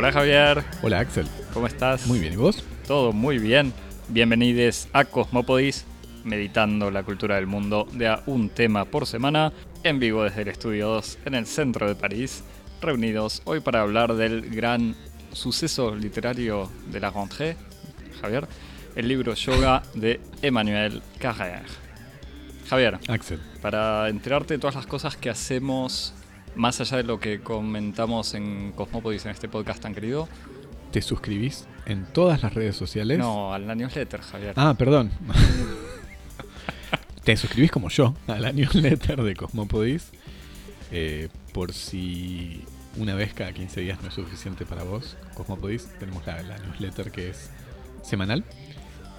Hola Javier, Hola Axel, ¿cómo estás? muy bien, ¿y vos? Todo muy bien. Bienvenidos a Cosmopodis, meditando la cultura del mundo de a un tema por semana, en vivo desde el Estudio 2 en el centro de París, reunidos hoy para hablar del gran suceso literario de la rentrée, Javier, el libro Yoga de Emmanuel Carrère. Javier, Axel, para enterarte de todas las cosas que hacemos más allá de lo que comentamos en Cosmopodis en este podcast tan querido, ¿te suscribís en todas las redes sociales? no, a la newsletter, Javier. Ah, perdón. ¿Te suscribís como yo a la newsletter de Cosmopodis? Eh, por si una vez cada 15 días no es suficiente para vos, Cosmopodis, tenemos la, la newsletter que es semanal.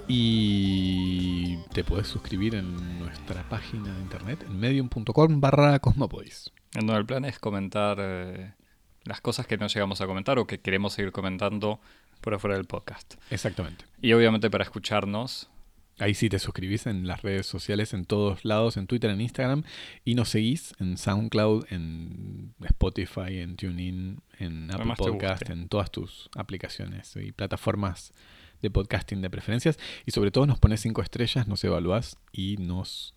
Y te podés suscribir en nuestra página de internet, en medium.com barra Cosmopodis. Donde el plan es comentar eh, las cosas que no llegamos a comentar o que queremos seguir comentando por afuera del podcast. Exactamente. Y obviamente para escucharnos, Ahí sí te suscribís en las redes sociales, en todos lados, en Twitter, en Instagram, y nos seguís en SoundCloud, en Spotify, en TuneIn, en Apple Podcast, en todas tus aplicaciones y plataformas de podcasting de preferencias. Y sobre todo nos pones cinco estrellas, nos evaluás y nos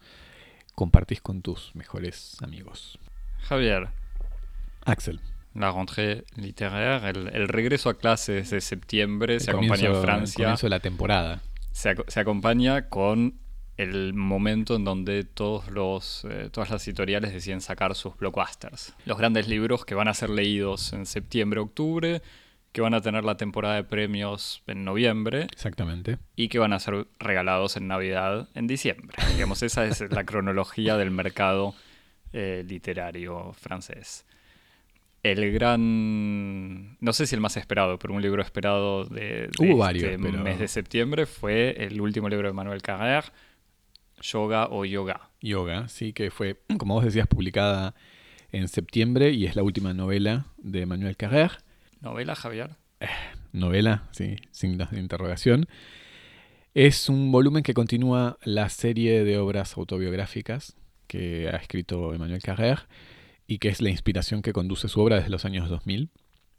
compartís con tus mejores amigos. Javier, Axel, la rentrée littéraire, el, el regreso a clases de septiembre, el se acompaña en el Francia, comienzo de la temporada. se acompaña con el momento en donde todos los, eh, todas las editoriales deciden sacar sus blockbusters. Los grandes libros que van a ser leídos en septiembre, octubre, que van a tener la temporada de premios en noviembre Exactamente. y que van a ser regalados en Navidad en diciembre. Digamos, esa es la cronología del mercado eh, literario francés. El gran, no sé si el más esperado, pero un libro esperado de, de Hubo varios, este pero- mes de septiembre fue el último libro de Manuel Carrère, Yoga o Yoga. Yoga, sí, que fue, como vos decías, publicada en septiembre y es la última novela de Manuel Carrère. ¿Novela, Javier? Novela, sí, signos de interrogación. Es un volumen que continúa la serie de obras autobiográficas que ha escrito Emmanuel Carrère y que es la inspiración que conduce su obra desde los años 2000.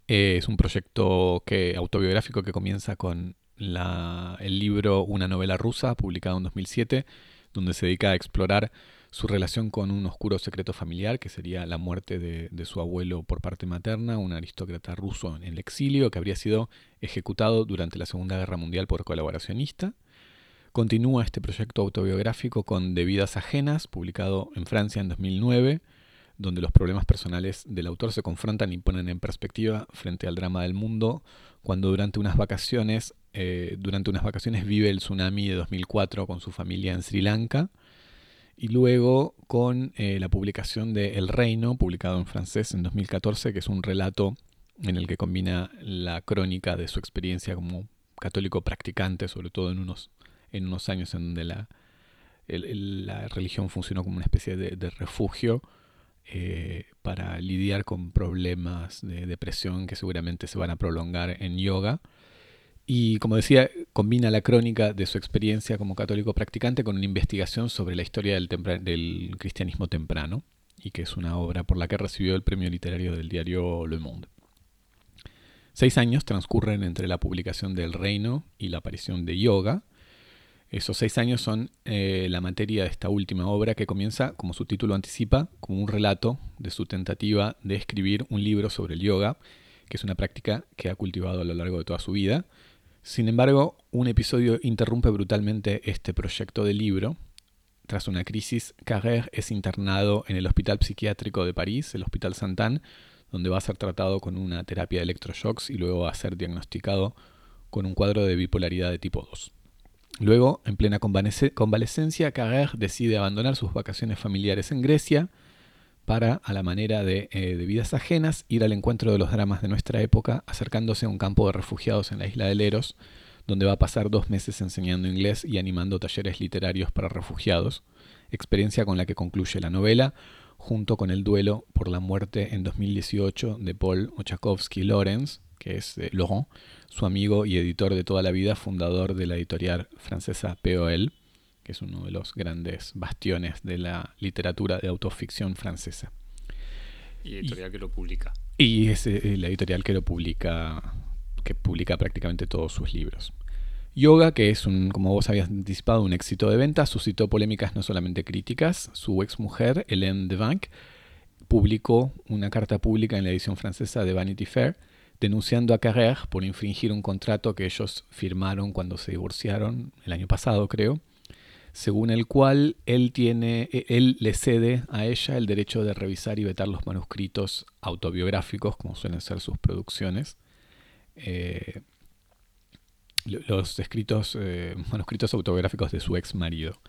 Eh, es un proyecto que, autobiográfico que comienza con la- el libro Una novela rusa, publicado en 2007, donde se dedica a explorar su relación con un oscuro secreto familiar, que sería la muerte de, de su abuelo por parte materna, un aristócrata ruso en el exilio, que habría sido ejecutado durante la Segunda Guerra Mundial por colaboracionista. Continúa este proyecto autobiográfico con De vidas ajenas, publicado en Francia en 2009, donde los problemas personales del autor se confrontan y ponen en perspectiva frente al drama del mundo, cuando durante unas vacaciones, eh, durante unas vacaciones vive el tsunami de 2004 con su familia en Sri Lanka, y luego con eh, la publicación de El Reino, publicado en francés en 2014, que es un relato en el que combina la crónica de su experiencia como católico practicante, sobre todo en unos, en unos años en donde la, el- el- la religión funcionó como una especie de, refugio eh, para lidiar con problemas de depresión que seguramente se van a prolongar en yoga. Y como decía, combina la crónica de su experiencia como católico practicante con una investigación sobre la historia del, del cristianismo temprano, y que es una obra por la que recibió el premio literario del diario Le Monde. Seis años transcurren entre la publicación del Reino y la aparición de Yoga. Esos seis años son eh, la materia de esta última obra que comienza, como su título anticipa, como un relato de su tentativa de escribir un libro sobre el yoga, que es una práctica que ha cultivado a lo largo de toda su vida. Sin embargo, un episodio interrumpe brutalmente este proyecto de libro. Tras una crisis, Carrère es internado en el Hospital Psiquiátrico de París, el Hospital Santan, donde va a ser tratado con una terapia de electroshocks y luego va a ser diagnosticado con un cuadro de bipolaridad de tipo 2. Luego, en plena convalesc- convalecencia, Carrère decide abandonar sus vacaciones familiares en Grecia para, a la manera de, eh, de vidas ajenas, ir al encuentro de los dramas de nuestra época, acercándose a un campo de refugiados en la isla de Leros, donde va a pasar dos meses enseñando inglés y animando talleres literarios para refugiados, experiencia con la que concluye la novela, junto con el duelo por la muerte en 2018 de Paul Ochakovsky Lawrence, que es eh, Laurent, su amigo y editor de toda la vida, fundador de la editorial francesa POL, que es uno de los grandes bastiones de la literatura de autoficción francesa. Y editorial que lo publica. Y es eh, la editorial que lo publica, que publica prácticamente todos sus libros. Yoga, que es un, como vos habías anticipado, un éxito de venta, suscitó polémicas no solamente críticas. Su ex mujer, Hélène de Bank, publicó una carta pública en la edición francesa de Vanity Fair denunciando a Carrère por infringir un contrato que ellos firmaron cuando se divorciaron el año pasado, creo, según el cual él tiene e, él le cede a ella el derecho de revisar y vetar los manuscritos autobiográficos, como suelen ser sus producciones. Eh, los escritos, eh, manuscritos autobiográficos de su ex marido.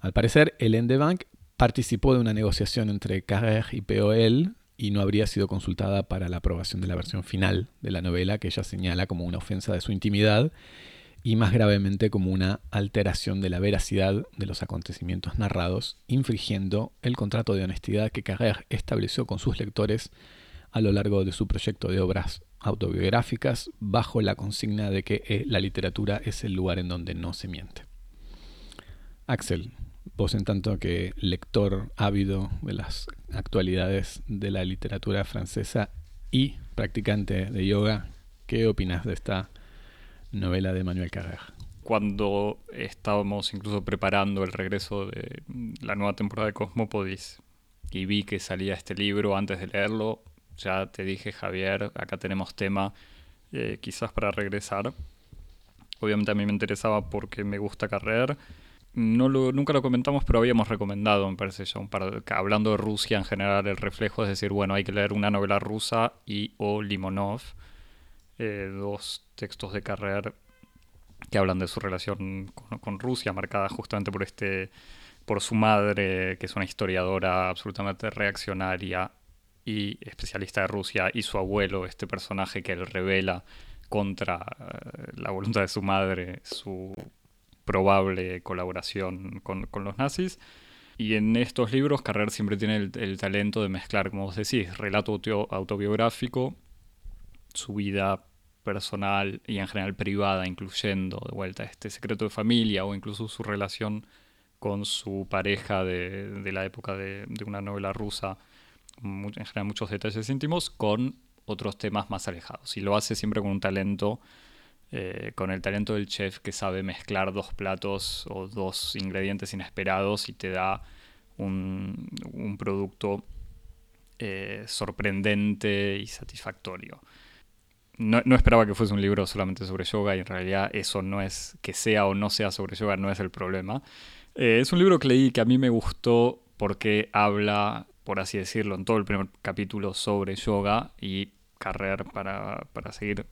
Al parecer, Hélène de Bank participó de una negociación entre Carrère y POL y no habría sido consultada para la aprobación de la versión final de la novela, que ella señala como una ofensa de su intimidad y más gravemente como una alteración de la veracidad de los acontecimientos narrados, infringiendo el contrato de honestidad que Carrère estableció con sus lectores a lo largo de su proyecto de obras autobiográficas bajo la consigna de que eh, la literatura es el lugar en donde no se miente. Axel, vos en tanto que lector ávido de las actualidades de la literatura francesa y practicante de yoga, ¿qué opinas de esta novela de Manuel Carrère? Cuando estábamos incluso preparando el regreso de la nueva temporada de Cosmopodis y vi que salía este libro antes de leerlo, ya te dije, Javier, acá tenemos tema eh, quizás para regresar. Obviamente a mí me interesaba porque me gusta Carrer. No lo, nunca lo comentamos, pero habíamos recomendado, me parece ya de, hablando de Rusia en general, el reflejo es decir, bueno, hay que leer una novela rusa y o Limonov, eh, dos textos de Carrer que hablan de su relación con, con, Rusia, marcada justamente por este, por su madre, que es una historiadora absolutamente reaccionaria y especialista de Rusia, y su abuelo, este personaje que él revela contra eh, la voluntad de su madre, su probable colaboración con, los nazis. Y en estos libros, Carrer siempre tiene el, talento de mezclar, como vos decís, relato autobiográfico, su vida personal y en general privada, incluyendo de vuelta este secreto de familia o incluso su relación con su pareja de, la época de, de, una novela rusa en general muchos detalles íntimos, con otros temas más alejados. Y lo hace siempre con un talento, eh, con el talento del chef que sabe mezclar dos platos o dos ingredientes inesperados y te da un, producto eh, sorprendente y satisfactorio. No, esperaba que fuese un libro solamente sobre yoga y en realidad eso no es, que sea o no sea sobre yoga, no es el problema. Eh, es un libro que leí que a mí me gustó porque habla por así decirlo, en todo el primer capítulo sobre yoga y Carrer para, para seguir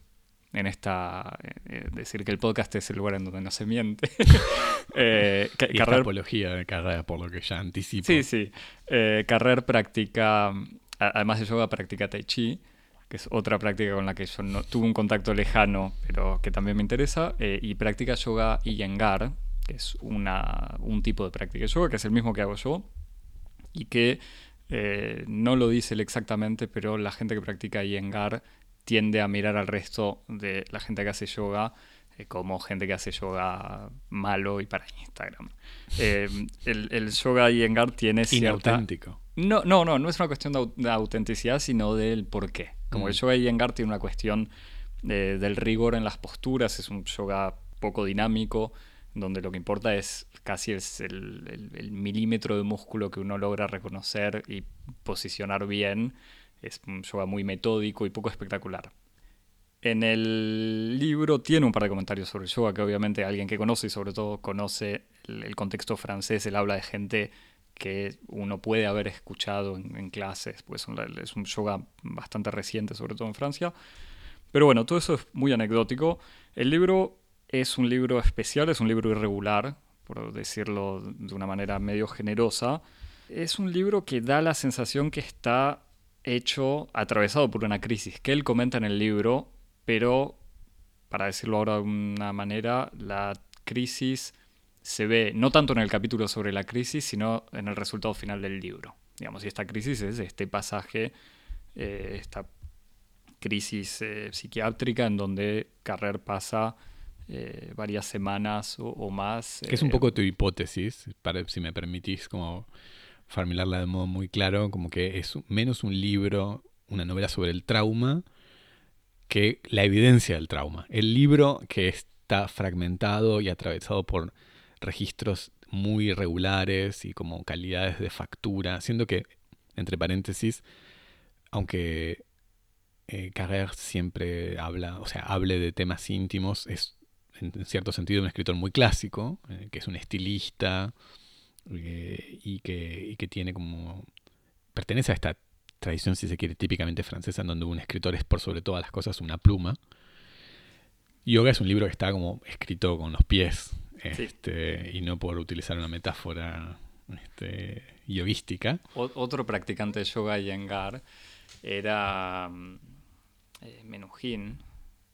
en esta eh, eh, decir que el podcast es el lugar en donde no se miente. eh, y Carrer, apología de Carrer, por lo que ya anticipo. Sí, sí. Eh, Carrer practica, además de yoga, practica Tai Chi, que es otra práctica con la que yo no tuve un contacto lejano, pero que también me interesa, y practica yoga Iyengar, que es una, un tipo de práctica de yoga, que es el mismo que hago yo, y que eh, no lo dice él exactamente, pero la gente que practica Iyengar tiende a mirar al resto de la gente que hace yoga eh, como gente que hace yoga malo y para Instagram. Eh, el, yoga Iyengar tiene cierta... Inauténtico. No, no, no, no es una cuestión de, autenticidad, sino del por qué. Como el mm. yoga Iyengar tiene una cuestión del rigor en las posturas, es un yoga poco dinámico, donde lo que importa es casi es el, milímetro de músculo que uno logra reconocer y posicionar bien. Es un yoga muy metódico y poco espectacular. En el libro tiene un par de comentarios sobre el yoga que obviamente alguien que conoce y sobre todo conoce el, contexto francés, él habla de gente que uno puede haber escuchado en, clases, pues es un yoga bastante reciente, sobre todo en Francia. Pero bueno, todo eso es muy anecdótico. El libro es un libro especial, es un libro irregular, por decirlo de una manera medio generosa. Es un libro que da la sensación que está hecho, atravesado por una crisis, que él comenta en el libro, pero, para decirlo ahora de una manera, la crisis se ve no tanto en el capítulo sobre la crisis, sino en el resultado final del libro. Digamos, y esta crisis es este pasaje, eh, esta crisis eh, psiquiátrica en donde Carrer pasa eh, varias semanas o, más. Que es un poco tu hipótesis, para, si me permitís como formularla de modo muy claro, como que es menos un libro, una novela sobre el trauma que la evidencia del trauma. El libro que está fragmentado y atravesado por registros muy irregulares y como calidades de factura, siendo que, entre paréntesis, aunque eh, siempre habla, o sea, hable de temas íntimos, es en, cierto sentido un escritor muy clásico, eh, que es un estilista eh, y, que, y que tiene como... pertenece a esta tradición, si se quiere, típicamente francesa, en donde un escritor es por sobre todas las cosas una pluma. Yoga es un libro que está como escrito con los pies, este, y no por utilizar una metáfora este, yoguística. otro practicante de yoga, Yengar, era mm, eh, Menuhin,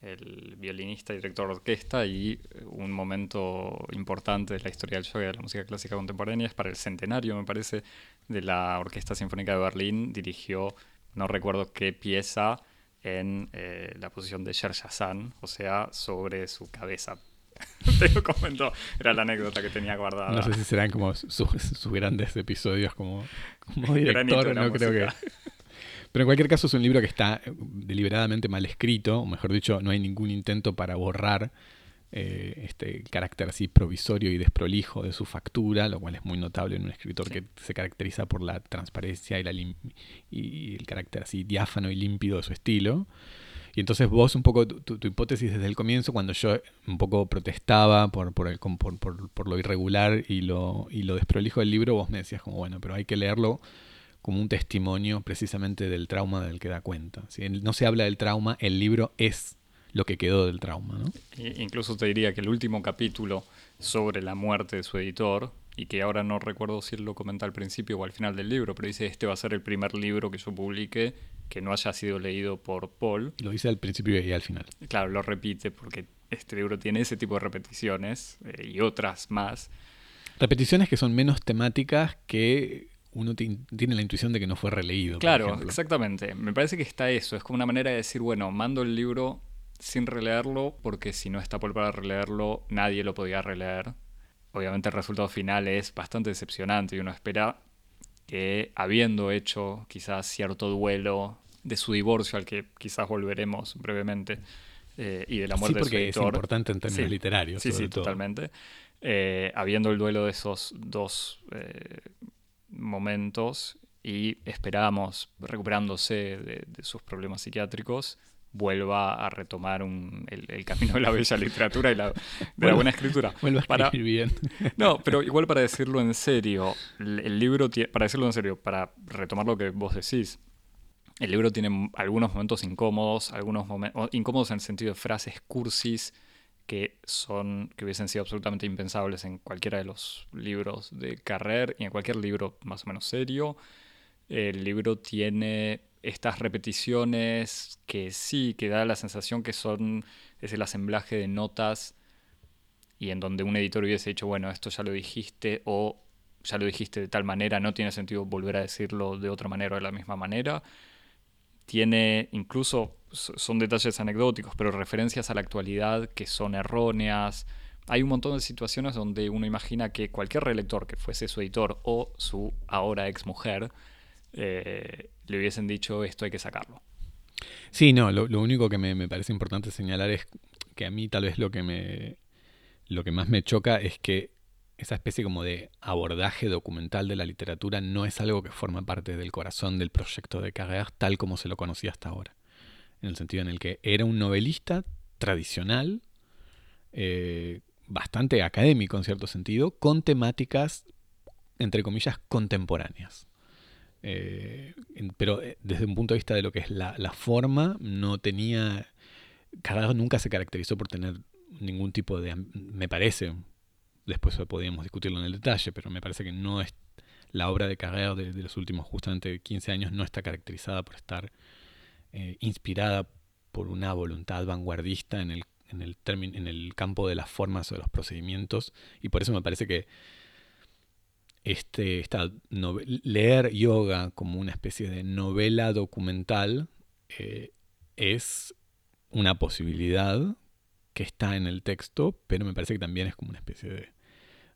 el violinista y director de orquesta, y un momento importante de la historia del yoga y de la música clásica contemporánea es para el centenario, me parece, de la Orquesta Sinfónica de Berlín. Dirigió, no recuerdo qué pieza, en eh, la posición de Shan, o sea, sobre su cabeza. Te lo comento, era la anécdota que tenía guardada. No sé si serán como sus grandes episodios como, como director, no creo que. Pero en cualquier caso es un libro que está eh, deliberadamente mal escrito, o mejor dicho, no hay ningún intento para borrar eh, este carácter así provisorio y desprolijo de su factura, lo cual es muy notable en un escritor que se caracteriza por la transparencia y, la y el carácter así diáfano y límpido de su estilo. Y entonces vos un poco, tu, hipótesis desde el comienzo, cuando yo un poco protestaba por, por, el, por, por, lo irregular y lo, y lo desprolijo del libro, vos me decías como, bueno, pero hay que leerlo como un testimonio precisamente del trauma del que da cuenta. Si no se habla del trauma, el libro es lo que quedó del trauma. ¿no? Incluso te diría que el último capítulo sobre la muerte de su editor, y que ahora no recuerdo si él lo comenta al principio o al final del libro, pero dice, este va a ser el primer libro que yo publique que no haya sido leído por Paul. Lo dice al principio y al final. Claro, lo repite porque este libro tiene ese tipo de repeticiones eh, y otras más. Repeticiones que son menos temáticas que uno tiene la intuición de que no fue releído. Claro, exactamente. Me parece que está eso. Es como una manera de decir, bueno, mando el libro sin releerlo porque si no está Paul para releerlo, nadie lo podía releer. Obviamente el resultado final es bastante decepcionante y uno espera que habiendo hecho quizás cierto duelo de su divorcio al que quizás volveremos brevemente eh, y de la muerte sí, porque de es importante en términos literarios. Sí, sí, totalmente. Eh, habiendo el duelo de esos dos eh, momentos y esperamos, recuperándose de, sus problemas psiquiátricos, vuelva a retomar el, camino de la bella literatura y la, de la buena escritura. Vuelva a escribir bien. No, pero igual para decirlo en serio, el libro, para decirlo en serio, para retomar lo que vos decís, el libro tiene algunos momentos incómodos, algunos momentos incómodos en el sentido de frases cursis que son que hubiesen sido absolutamente impensables en cualquiera de los libros de Carrer y en cualquier libro más o menos serio. El libro tiene estas repeticiones que sí, que da la sensación que son es el asemblaje de notas y en donde un editor hubiese dicho, bueno, esto ya lo dijiste o ya lo dijiste de tal manera, no tiene sentido volver a decirlo de otra manera o de la misma manera. Tiene incluso, son detalles anecdóticos, pero referencias a la actualidad que son erróneas. Hay un montón de situaciones donde uno imagina que cualquier relector que fuese su editor o su ahora ex mujer eh, le hubiesen dicho esto hay que sacarlo. Sí, no, lo, único que me, parece importante señalar es que a mí tal vez lo que me lo que más me choca es que esa especie como de abordaje documental de la literatura no es algo que forma parte del corazón del proyecto de Carrère tal como se lo conocía hasta ahora. En el sentido en el que era un novelista tradicional, eh, bastante académico en cierto sentido, con temáticas, entre comillas, contemporáneas. Eh, pero eh, desde un punto de vista de lo que es la, forma, no tenía. Carrera nunca se caracterizó por tener ningún tipo de. Me parece, después podríamos discutirlo en el detalle, pero me parece que no es. La obra de Carrera de, los últimos justamente 15 años no está caracterizada por estar eh, inspirada por una voluntad vanguardista en el, en, el en el campo de las formas o de los procedimientos, y por eso me parece que este, esta leer yoga como una especie de novela documental eh, es una posibilidad que está en el texto, pero me parece que también es como una especie de,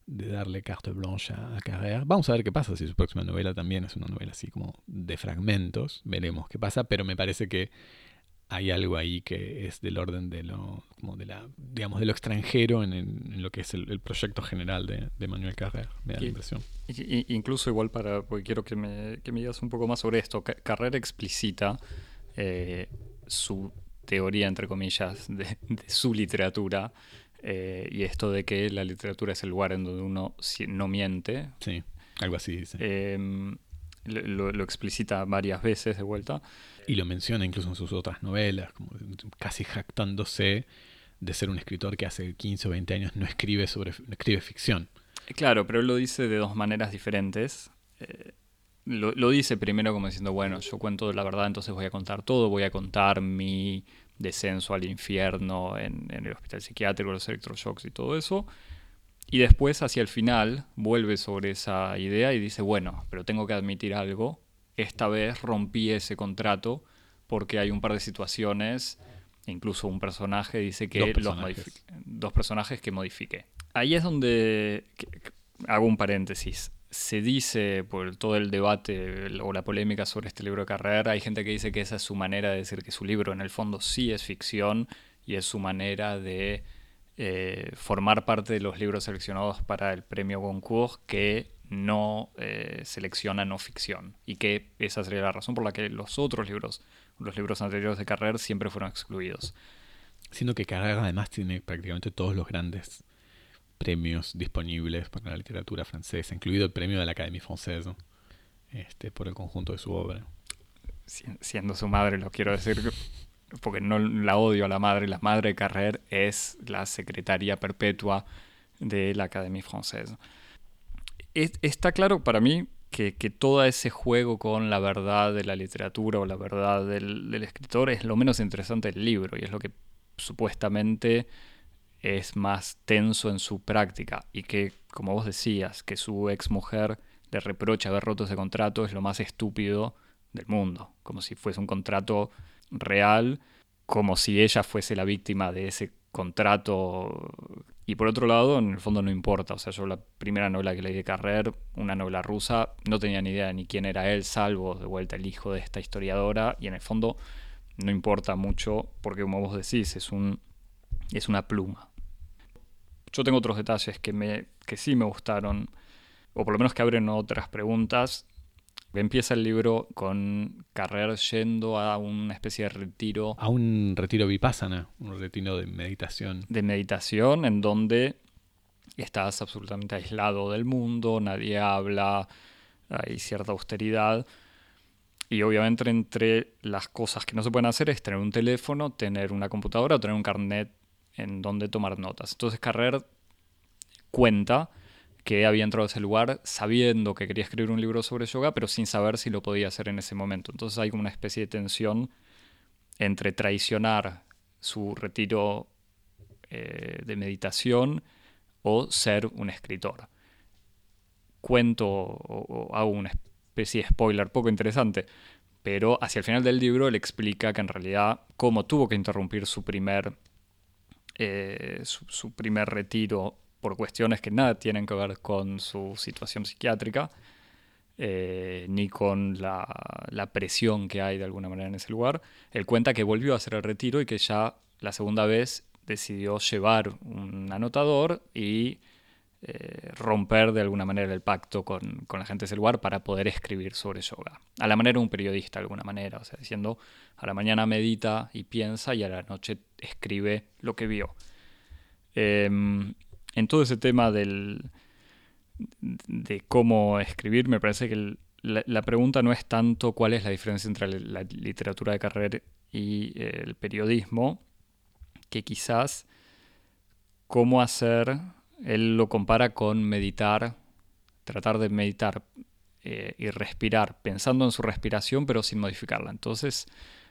de darle carte blanche a, Carrère. Vamos a ver qué pasa si su próxima novela también es una novela así como de fragmentos. Veremos qué pasa, pero me parece que hay algo ahí que es del orden de lo, como de la, digamos, de lo extranjero en, lo que es el, proyecto general de, Manuel Carrer, me da la impresión. incluso igual para, porque quiero que me, que me digas un poco más sobre esto, Carrer explicita eh, su teoría, entre comillas, de, su literatura, eh, y esto de que la literatura es el lugar en donde uno no miente. Sí, algo así dice. Em, lo, explicita varias veces de vuelta. Y lo menciona incluso en sus otras novelas, como casi jactándose de ser un escritor que hace 15 o 20 años no escribe, sobre, escribe ficción. Claro, pero él lo dice de dos maneras diferentes. Eh, lo, dice primero como diciendo, bueno, yo cuento la verdad, entonces voy a contar todo, voy a contar mi descenso al infierno en, en el hospital psiquiátrico, los electroshocks y todo eso. Y después, hacia el final, vuelve sobre esa idea y dice, bueno, pero tengo que admitir algo, esta vez rompí ese contrato porque hay un par de situaciones, incluso un personaje dice que dos personajes, los dos personajes que modifique. Ahí es donde hago un paréntesis. Se dice por todo el debate o la polémica sobre este libro de carrera, hay gente que dice que esa es su manera de decir que su libro en el fondo sí es ficción y es su manera de eh, formar parte de los libros seleccionados para el premio Goncourt que no eh, selecciona no ficción y que esa sería la razón por la que los otros libros, los libros anteriores de Carrer siempre fueron excluidos. Siendo que Carrer además tiene prácticamente todos los grandes premios disponibles para la literatura francesa, incluido el premio de la Académie Française, este, por el conjunto de su obra. Siendo su madre, lo quiero decir, porque no la odio a la madre, la madre de Carrer es la secretaria perpetua de la Académie Française está claro para mí que, todo ese juego con la verdad de la literatura o la verdad del, escritor es lo menos interesante del libro y es lo que supuestamente es más tenso en su práctica y que, como vos decías, que su ex mujer le reprocha haber roto ese contrato es lo más estúpido del mundo, como si fuese un contrato real, como si ella fuese la víctima de ese contrato y por otro lado, en el fondo no importa. O sea, yo la primera novela que leí de Carrer, una novela rusa, no tenía ni idea ni quién era él, salvo de vuelta el hijo de esta historiadora. Y en el fondo no importa mucho porque, como vos decís, es, un, es una pluma. Yo tengo otros detalles que, me, que sí me gustaron, o por lo menos que abren otras preguntas. Empieza el libro con Carrer yendo a una especie de retiro. A un retiro vipassana, un retiro de meditación. De meditación en donde estás absolutamente aislado del mundo, nadie habla, hay cierta austeridad. Y obviamente entre las cosas que no se pueden hacer es tener un teléfono, tener una computadora o tener un carnet en donde tomar notas. Entonces Carrer cuenta que había entrado a ese lugar sabiendo que quería escribir un libro sobre yoga, pero sin saber si lo podía hacer en ese momento. Entonces hay como una especie de tensión entre traicionar su retiro eh, de meditación o ser un escritor. Cuento o, hago una especie de spoiler poco interesante, pero hacia el final del libro él explica que en realidad como tuvo que interrumpir su primer, eh, su primer retiro por cuestiones que nada tienen que ver con su situación psiquiátrica, eh, ni con la, presión que hay de alguna manera en ese lugar. Él cuenta que volvió a hacer el retiro y que ya la segunda vez decidió llevar un anotador y eh, romper de alguna manera el pacto con, con, la gente de ese lugar para poder escribir sobre yoga. A la manera de un periodista, de alguna manera, o sea, diciendo a la mañana medita y piensa y a la noche escribe lo que vio. Em, en todo ese tema del, de cómo escribir, me parece que la, pregunta no es tanto cuál es la diferencia entre la literatura de carrera y eh, el periodismo, que quizás cómo hacer, él lo compara con meditar, tratar de meditar eh, y respirar, pensando en su respiración pero sin modificarla. Entonces,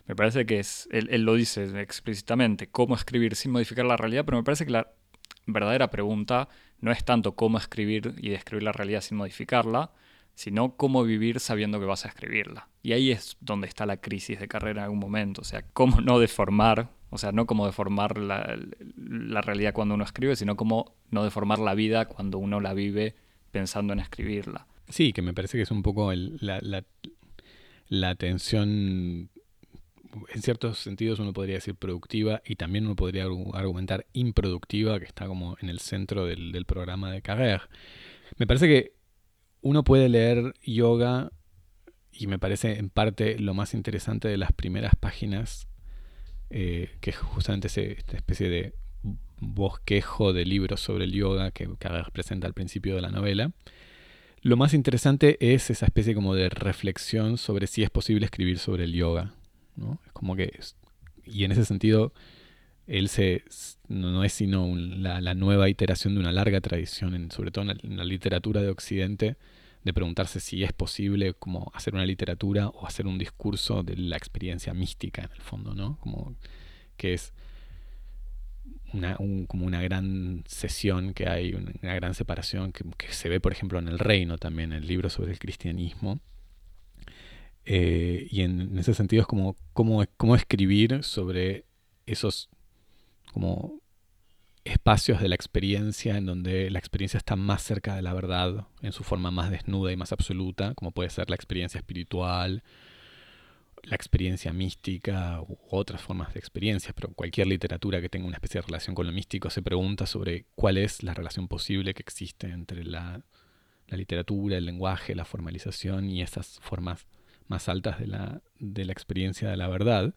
me parece que es, él, él, lo dice explícitamente, cómo escribir sin modificar la realidad, pero me parece que la, verdadera pregunta no es tanto cómo escribir y describir la realidad sin modificarla, sino cómo vivir sabiendo que vas a escribirla. Y ahí es donde está la crisis de carrera en algún momento, o sea, cómo no deformar O sea, no como deformar la, la realidad cuando uno escribe, sino como no deformar la vida cuando uno la vive pensando en escribirla. Sí, que me parece que es un poco la, la, la tensión, en ciertos sentidos uno podría decir productiva y también uno podría argumentar improductiva, que está como en el centro del, del programa de Carrère. Me parece que uno puede leer yoga y me parece en parte lo más interesante de las primeras páginas, eh, que es justamente esta especie de bosquejo de libros sobre el yoga que Carrère presenta al principio de la novela. Lo más interesante es esa especie como de reflexión sobre si es posible escribir sobre el yoga. ¿no? Es como que, y en ese sentido, él se, no, es sino la, nueva iteración de una larga tradición, sobre todo en la literatura de Occidente, de preguntarse si es posible como hacer una literatura o hacer un discurso de la experiencia mística en el fondo, ¿no? Como que es una, como una gran sesión que hay, una gran separación que, se ve, por ejemplo, en El Reino también, el libro sobre el cristianismo. Eh, y en, ese sentido es como cómo escribir sobre esos como espacios de la experiencia en donde la experiencia está más cerca de la verdad, en su forma más desnuda y más absoluta, como puede ser la experiencia espiritual, la experiencia mística u otras formas de experiencia, pero cualquier literatura que tenga una especie de relación con lo místico se pregunta sobre cuál es la relación posible que existe entre la, la literatura, el lenguaje, la formalización y esas formas más altas de la, de la experiencia de la verdad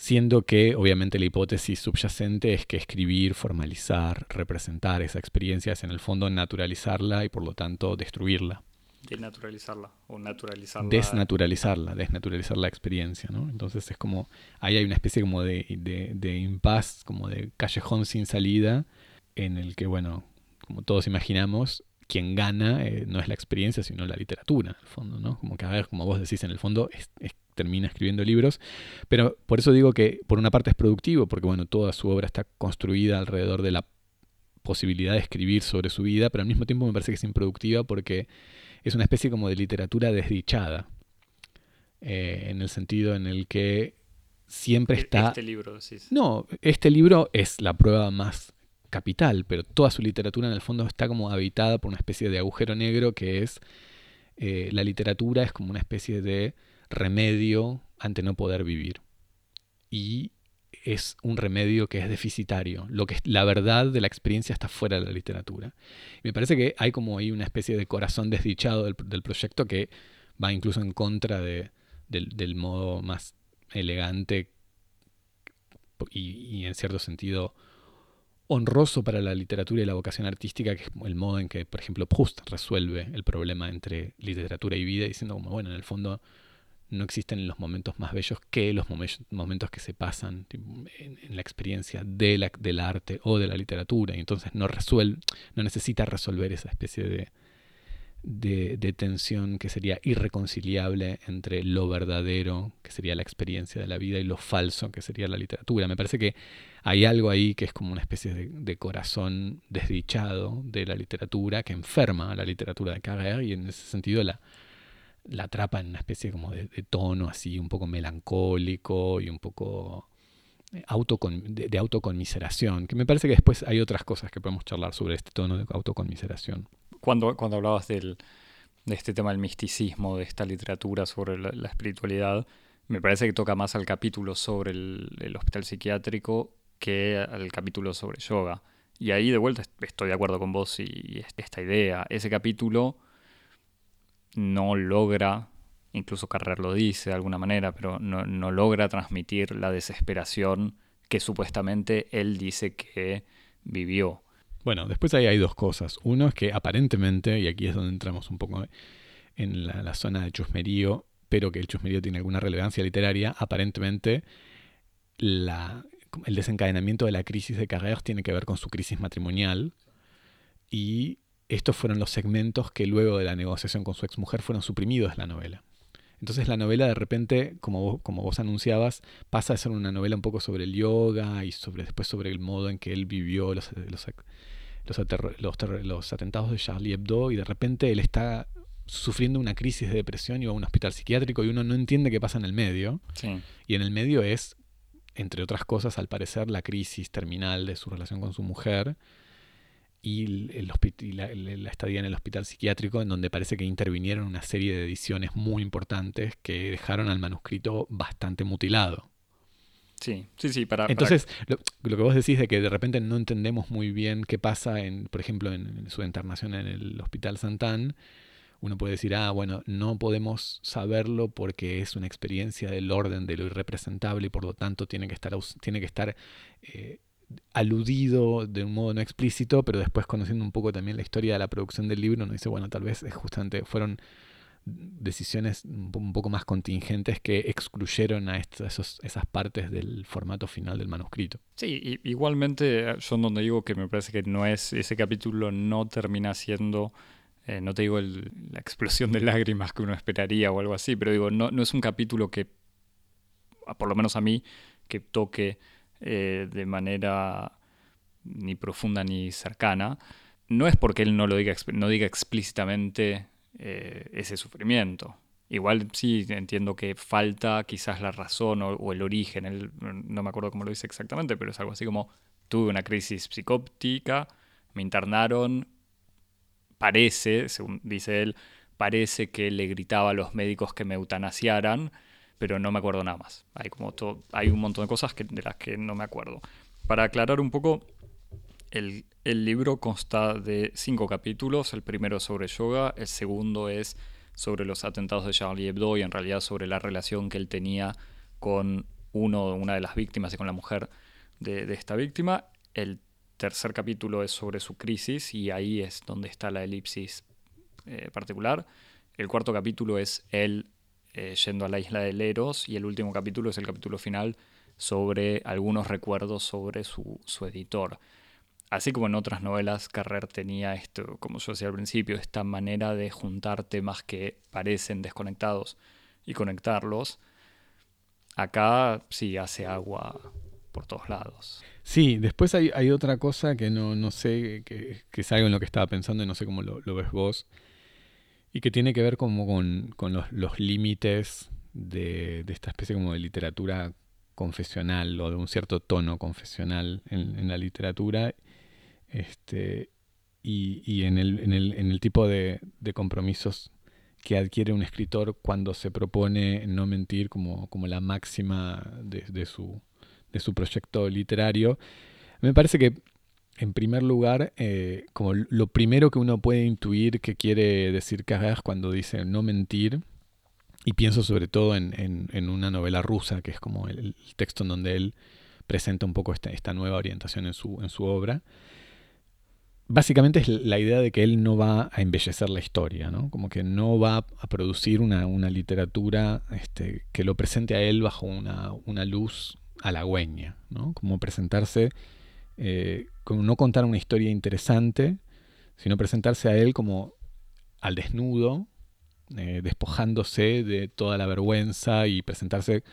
siendo que obviamente la hipótesis subyacente es que escribir, formalizar, representar esa experiencia es en el fondo naturalizarla y por lo tanto destruirla. Denaturalizarla o naturalizarla. Desnaturalizarla, desnaturalizar la experiencia, ¿no? Entonces es como, ahí hay una especie como de, de, de impas, como de callejón sin salida, en el que, bueno, como todos imaginamos, quien gana eh, no es la experiencia, sino la literatura, en el fondo, ¿no? Como que, a ver, como vos decís, en el fondo es, es termina escribiendo libros. Pero por eso digo que por una parte es productivo, porque bueno, toda su obra está construida alrededor de la posibilidad de escribir sobre su vida, pero al mismo tiempo me parece que es improductiva porque es una especie como de literatura desdichada, eh, en el sentido en el que siempre e-, está... Este libro, No, este libro es la prueba más capital, pero toda su literatura en el fondo está como habitada por una especie de agujero negro que es... Eh, la literatura es como una especie de remedio ante no poder vivir. Y es un remedio que es deficitario. Lo que es, la verdad de la experiencia está fuera de la literatura. Y me parece que hay como ahí una especie de corazón desdichado del, proyecto que va incluso en contra de, del, modo más elegante y, en cierto sentido honroso para la literatura y la vocación artística, que es el modo en que, por ejemplo, Proust resuelve el problema entre literatura y vida, diciendo como, bueno, en el fondo no existen los momentos más bellos que los momentos que se pasan en, la experiencia del arte o de la literatura. Y entonces no, resuelve, no necesita resolver esa especie de, de, tensión que sería irreconciliable entre lo verdadero, que sería la experiencia de la vida, y lo falso, que sería la literatura. Me parece que hay algo ahí que es como una especie de, corazón desdichado de la literatura que enferma a la literatura de Carrère y en ese sentido la la atrapa en una especie como de, tono así un poco melancólico y un poco eh, de, de, autoconmiseración, que me parece que después hay otras cosas que podemos charlar sobre este tono de autoconmiseración. Cuando, cuando hablabas del, de este tema del misticismo, de esta literatura sobre la, espiritualidad, me parece que toca más al capítulo sobre el, hospital psiquiátrico que al capítulo sobre yoga. Y ahí de vuelta estoy de acuerdo con vos y esta idea. Ese capítulo no logra, incluso Carrer lo dice de alguna manera, pero no, logra transmitir la desesperación que supuestamente él dice que vivió. Bueno, después ahí hay dos cosas. Uno es que aparentemente, y aquí es donde entramos un poco en la, zona de chusmerío, pero que el chusmerío tiene alguna relevancia literaria, aparentemente el desencadenamiento de la crisis de Carrer tiene que ver con su crisis matrimonial y estos fueron los segmentos que luego de la negociación con su exmujer fueron suprimidos de la novela. Entonces la novela de repente, como vos, como vos anunciabas, pasa a ser una novela un poco sobre el yoga y sobre, después sobre el modo en que él vivió los, los, los, atentados de Charlie Hebdo y de repente él está sufriendo una crisis de depresión y va a un hospital psiquiátrico y uno no entiende qué pasa en el medio. Y en el medio es entre otras cosas, al parecer, la crisis terminal de su relación con su mujer y, el, la, la, estadía en el hospital psiquiátrico, en donde parece que intervinieron una serie de ediciones muy importantes que dejaron al manuscrito bastante mutilado. Sí, sí, sí, para... Entonces, Lo, que vos decís de que de repente no entendemos muy bien qué pasa, en, por ejemplo, en, su internación en el Hospital Santán, uno puede decir, ah, bueno, no podemos saberlo porque es una experiencia del orden de lo irrepresentable y por lo tanto tiene que estar, tiene que estar eh, aludido de un modo no explícito, pero después conociendo un poco también la historia de la producción del libro, uno dice, bueno, tal vez justamente fueron decisiones un poco más contingentes que excluyeron a esos, esas partes del formato final del manuscrito. Sí, igualmente yo donde digo que me parece que no es, ese capítulo no termina siendo eh, no te digo la explosión de lágrimas que uno esperaría o algo así, pero digo, no, no es un capítulo que, por lo menos a mí, que toque eh, de manera ni profunda ni cercana. No es porque él no lo diga, no diga explícitamente eh, ese sufrimiento. Igual sí entiendo que falta quizás la razón o, el origen, no me acuerdo cómo lo dice exactamente, pero es algo así como tuve una crisis psicóptica, me internaron, parece, según dice él, parece que le gritaba a los médicos que me eutanasiaran, pero no me acuerdo nada más. Hay, como hay un montón de cosas de las que no me acuerdo. Para aclarar un poco, el, el libro consta de cinco capítulos. El primero sobre yoga, el segundo es sobre los atentados de Charlie Hebdo y en realidad sobre la relación que él tenía con uno, una de las víctimas y con la mujer de, de esta víctima. El tercer capítulo es sobre su crisis y ahí es donde está la elipsis eh, particular. El cuarto capítulo es él eh, yendo a la isla de Leros y el último capítulo es el capítulo final sobre algunos recuerdos sobre su, editor. Así como en otras novelas, Carrer tenía esto, como yo decía al principio, esta manera de juntar temas que parecen desconectados y conectarlos. Acá sí hace agua por todos lados. Sí, después hay, hay otra cosa que no, no sé, que, que, es algo en lo que estaba pensando y no sé cómo lo, ves vos, y que tiene que ver como con, los, límites de, esta especie como de literatura confesional o de un cierto tono confesional en, la literatura este, y, y en, el, en, el, en el tipo de, de compromisos que adquiere un escritor cuando se propone no mentir como, como la máxima de, de, su, de su proyecto literario. Me parece que, en primer lugar, eh, como lo primero que uno puede intuir que quiere decir Carrère cuando dice no mentir, y pienso sobre todo en, en, una novela rusa, que es como el, texto en donde él presenta un poco esta, esta nueva orientación en su, en su obra, básicamente es la idea de que él no va a embellecer la historia, ¿no? Como que no va a producir una, una literatura este, que lo presente a él bajo una, una luz halagüeña, ¿no? Como presentarse, eh, como no contar una historia interesante, sino presentarse a él como al desnudo, eh, despojándose de toda la vergüenza y presentarse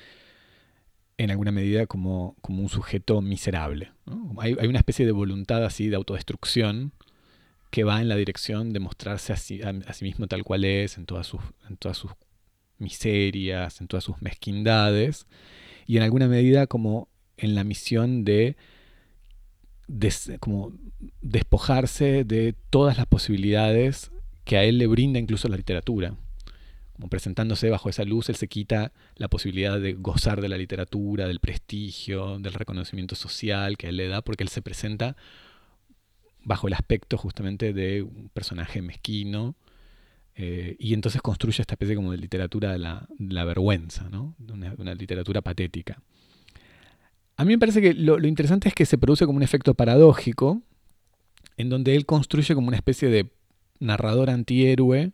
en alguna medida como, como un sujeto miserable. Hay, una especie de voluntad así de autodestrucción que va en la dirección de mostrarse a sí, a sí mismo tal cual es, en todas, sus, en todas sus miserias, en todas sus mezquindades, y en alguna medida como en la misión de como despojarse de todas las posibilidades que a él le brinda incluso la literatura. Como presentándose bajo esa luz, él se quita la posibilidad de gozar de la literatura, del prestigio, del reconocimiento social que él le da, porque él se presenta bajo el aspecto justamente de un personaje mezquino, eh, y entonces construye esta especie como de literatura de la, vergüenza, ¿no? una, literatura patética. A mí me parece que lo, interesante es que se produce como un efecto paradójico, en donde él construye como una especie de narrador antihéroe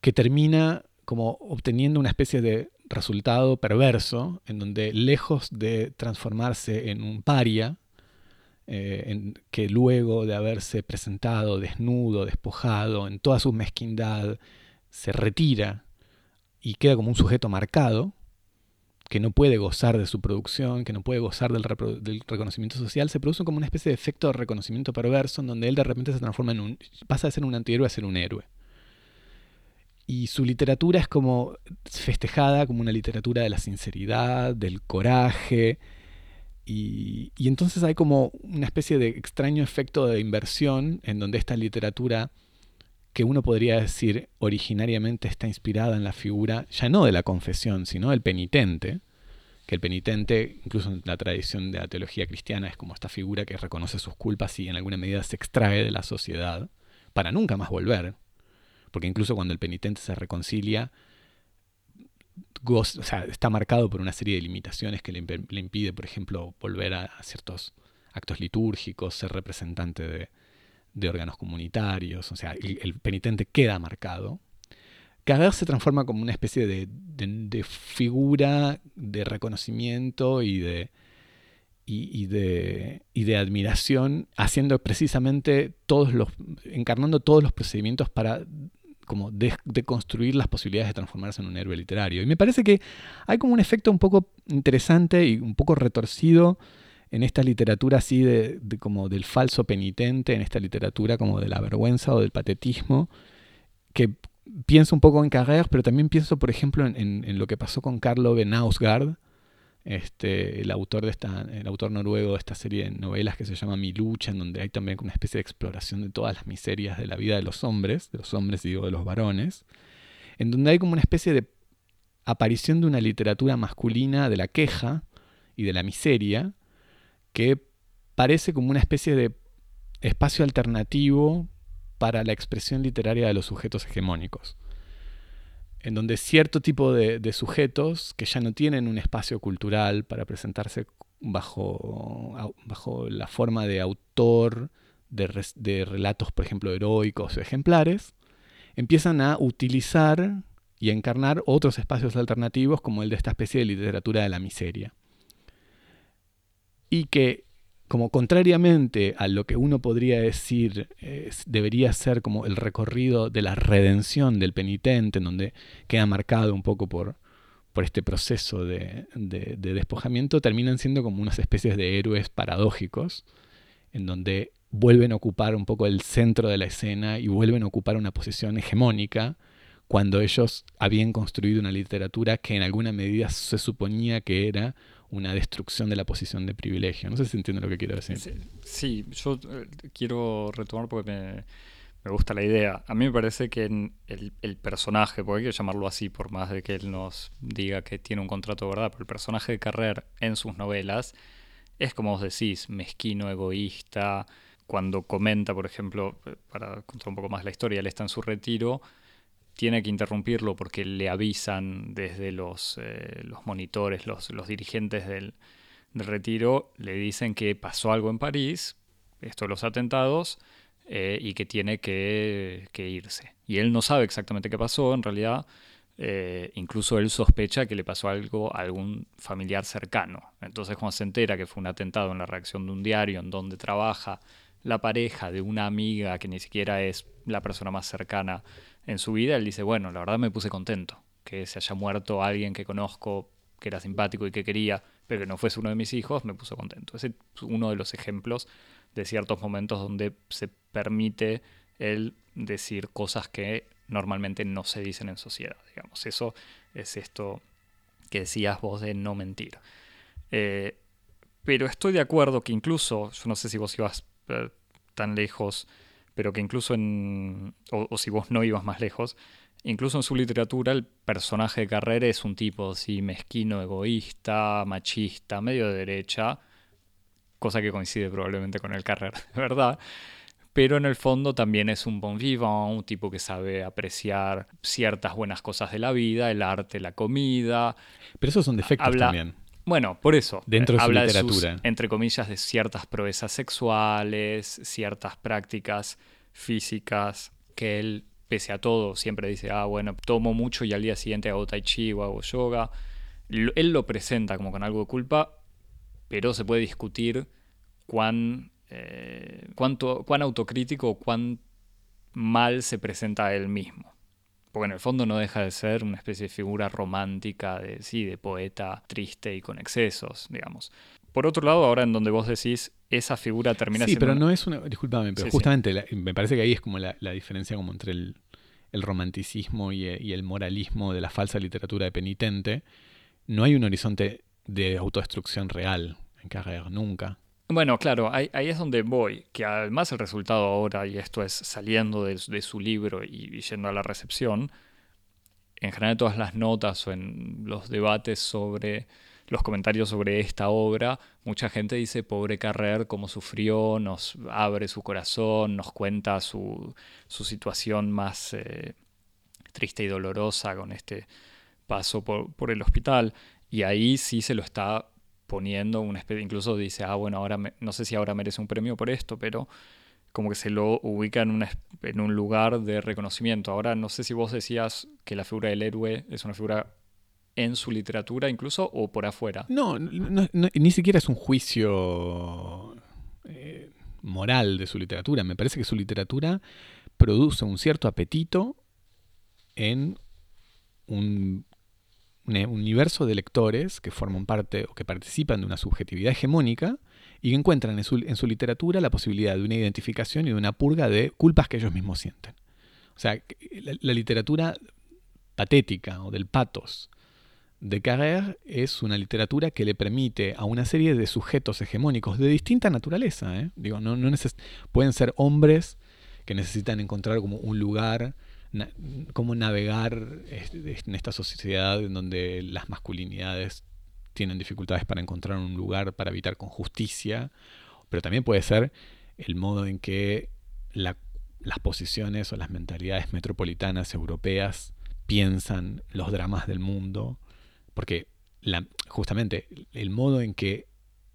que termina como obteniendo una especie de resultado perverso, en donde lejos de transformarse en un paria, eh, que luego de haberse presentado desnudo, despojado, en toda su mezquindad, se retira y queda como un sujeto marcado, que no puede gozar de su producción, que no puede gozar del, reconocimiento social, se produce como una especie de efecto de reconocimiento perverso en donde él de repente se transforma en un... pasa de ser un antihéroe a ser un héroe. Y su literatura es como festejada como una literatura de la sinceridad, del coraje, y, entonces hay como una especie de extraño efecto de inversión en donde esta literatura que uno podría decir originariamente está inspirada en la figura ya no de la confesión, sino del penitente, que el penitente, incluso en la tradición de la teología cristiana, es como esta figura que reconoce sus culpas y en alguna medida se extrae de la sociedad para nunca más volver, porque incluso cuando el penitente se reconcilia, está marcado por una serie de limitaciones que le, impide, por ejemplo, volver a, ciertos actos litúrgicos, ser representante de, órganos comunitarios, o sea, el, penitente queda marcado. Cada vez se transforma como una especie de, figura de reconocimiento y de, y, de, y, de, admiración, haciendo precisamente todos los, encarnando todos los procedimientos para como de, construir las posibilidades de transformarse en un héroe literario. Y me parece que hay como un efecto un poco interesante y un poco retorcido en esta literatura así de, como del falso penitente, en esta literatura como de la vergüenza o del patetismo, que pienso un poco en Carrère, pero también pienso, por ejemplo, en, lo que pasó con Carlo Benausgard, este, el autor de esta, el autor noruego de esta serie de novelas que se llama Mi lucha, en donde hay también una especie de exploración de todas las miserias de la vida de los hombres, de los hombres digo de los varones, en donde hay como una especie de aparición de una literatura masculina de la queja y de la miseria, que parece como una especie de espacio alternativo para la expresión literaria de los sujetos hegemónicos en donde cierto tipo de, sujetos que ya no tienen un espacio cultural para presentarse bajo, bajo la forma de autor de, relatos, por ejemplo, heroicos o ejemplares, empiezan a utilizar y a encarnar otros espacios alternativos como el de esta especie de literatura de la miseria. Y que como contrariamente a lo que uno podría decir debería ser como el recorrido de la redención del penitente, en donde queda marcado un poco por, por este proceso de, despojamiento, terminan siendo como unas especies de héroes paradójicos, en donde vuelven a ocupar un poco el centro de la escena y vuelven a ocupar una posición hegemónica, cuando ellos habían construido una literatura que en alguna medida se suponía que era una destrucción de la posición de privilegio. No sé si entiende lo que quiero decir. Sí, yo eh, quiero retomar porque me, gusta la idea. A mí me parece que el, el, personaje, porque hay que llamarlo así por más de que él nos diga que tiene un contrato de verdad, pero el personaje de Carrer en sus novelas es como vos decís, mezquino, egoísta. Cuando comenta, por ejemplo, eh, para contar un poco más la historia, él está en su retiro tiene que interrumpirlo porque le avisan desde los, eh, monitores, los, dirigentes del, retiro, le dicen que pasó algo en París, esto los atentados, eh, y que tiene que, irse. Y él no sabe exactamente qué pasó, en realidad, eh, incluso él sospecha que le pasó algo a algún familiar cercano. Entonces cuando se entera que fue un atentado en la reacción de un diario en donde trabaja la pareja de una amiga que ni siquiera es la persona más cercana en su vida, él dice, bueno, la verdad me puse contento que se haya muerto alguien que conozco, que era simpático y que quería, pero que no fuese uno de mis hijos, me puso contento. Ese es uno de los ejemplos de ciertos momentos donde se permite él decir cosas que normalmente no se dicen en sociedad, digamos. Eso es esto que decías vos de no mentir. Eh, pero estoy de acuerdo que incluso, yo no sé si vos ibas tan lejos pero que incluso en, o, si vos no ibas más lejos, incluso en su literatura el personaje de Carrera es un tipo así mezquino, egoísta, machista, medio de derecha, cosa que coincide probablemente con el Carrera, de verdad. Pero en el fondo también es un bon vivant, un tipo que sabe apreciar ciertas buenas cosas de la vida, el arte, la comida. Pero esos son defectos también. Bueno, por eso. Dentro de su habla literatura. entre comillas, de ciertas proezas sexuales, ciertas prácticas físicas, que él, pese a todo, siempre dice, ah, bueno, tomo mucho y al día siguiente hago tai chi o hago yoga. Él lo presenta como con algo de culpa, pero se puede discutir cuán, eh, cuánto, cuán autocrítico o cuán mal se presenta a él mismo porque en el fondo no deja de ser una especie de figura romántica, de, sí, de poeta triste y con excesos, digamos. Por otro lado, ahora en donde vos decís, esa figura termina siendo... Sí, pero no es una... Disculpame, pero justamente me parece que ahí es como la, diferencia como entre el, romanticismo y, el moralismo de la falsa literatura de penitente. No hay un horizonte de autodestrucción real en Carrère, nunca. Bueno, claro, ahí, es donde voy, que además el resultado ahora, y esto es saliendo de, su libro y, yendo a la recepción, en general todas las notas o en los debates sobre los comentarios sobre esta obra, mucha gente dice, pobre Carrer, cómo sufrió, nos abre su corazón, nos cuenta su, situación más eh, triste y dolorosa con este paso por, por el hospital. Y ahí sí se lo está poniendo una especie, incluso dice, ah, bueno, ahora no sé si ahora merece un premio por esto, pero como que se lo ubica en, en un lugar de reconocimiento. Ahora no sé si vos decías que la figura del héroe es una figura en su literatura incluso o por afuera. No, ni siquiera es un juicio eh, moral de su literatura. Me parece que su literatura produce un cierto apetito en un un universo de lectores que forman parte o que participan de una subjetividad hegemónica y que encuentran en su, literatura la posibilidad de una identificación y de una purga de culpas que ellos mismos sienten. O sea, la, literatura patética o del patos de Carrère es una literatura que le permite a una serie de sujetos hegemónicos de distinta naturaleza, ¿eh? digo, no, no pueden ser hombres que necesitan encontrar como un lugar cómo navegar en esta sociedad en donde las masculinidades tienen dificultades para encontrar un lugar para habitar con justicia, pero también puede ser el modo en que las posiciones o las mentalidades metropolitanas europeas piensan los dramas del mundo, porque justamente el modo en que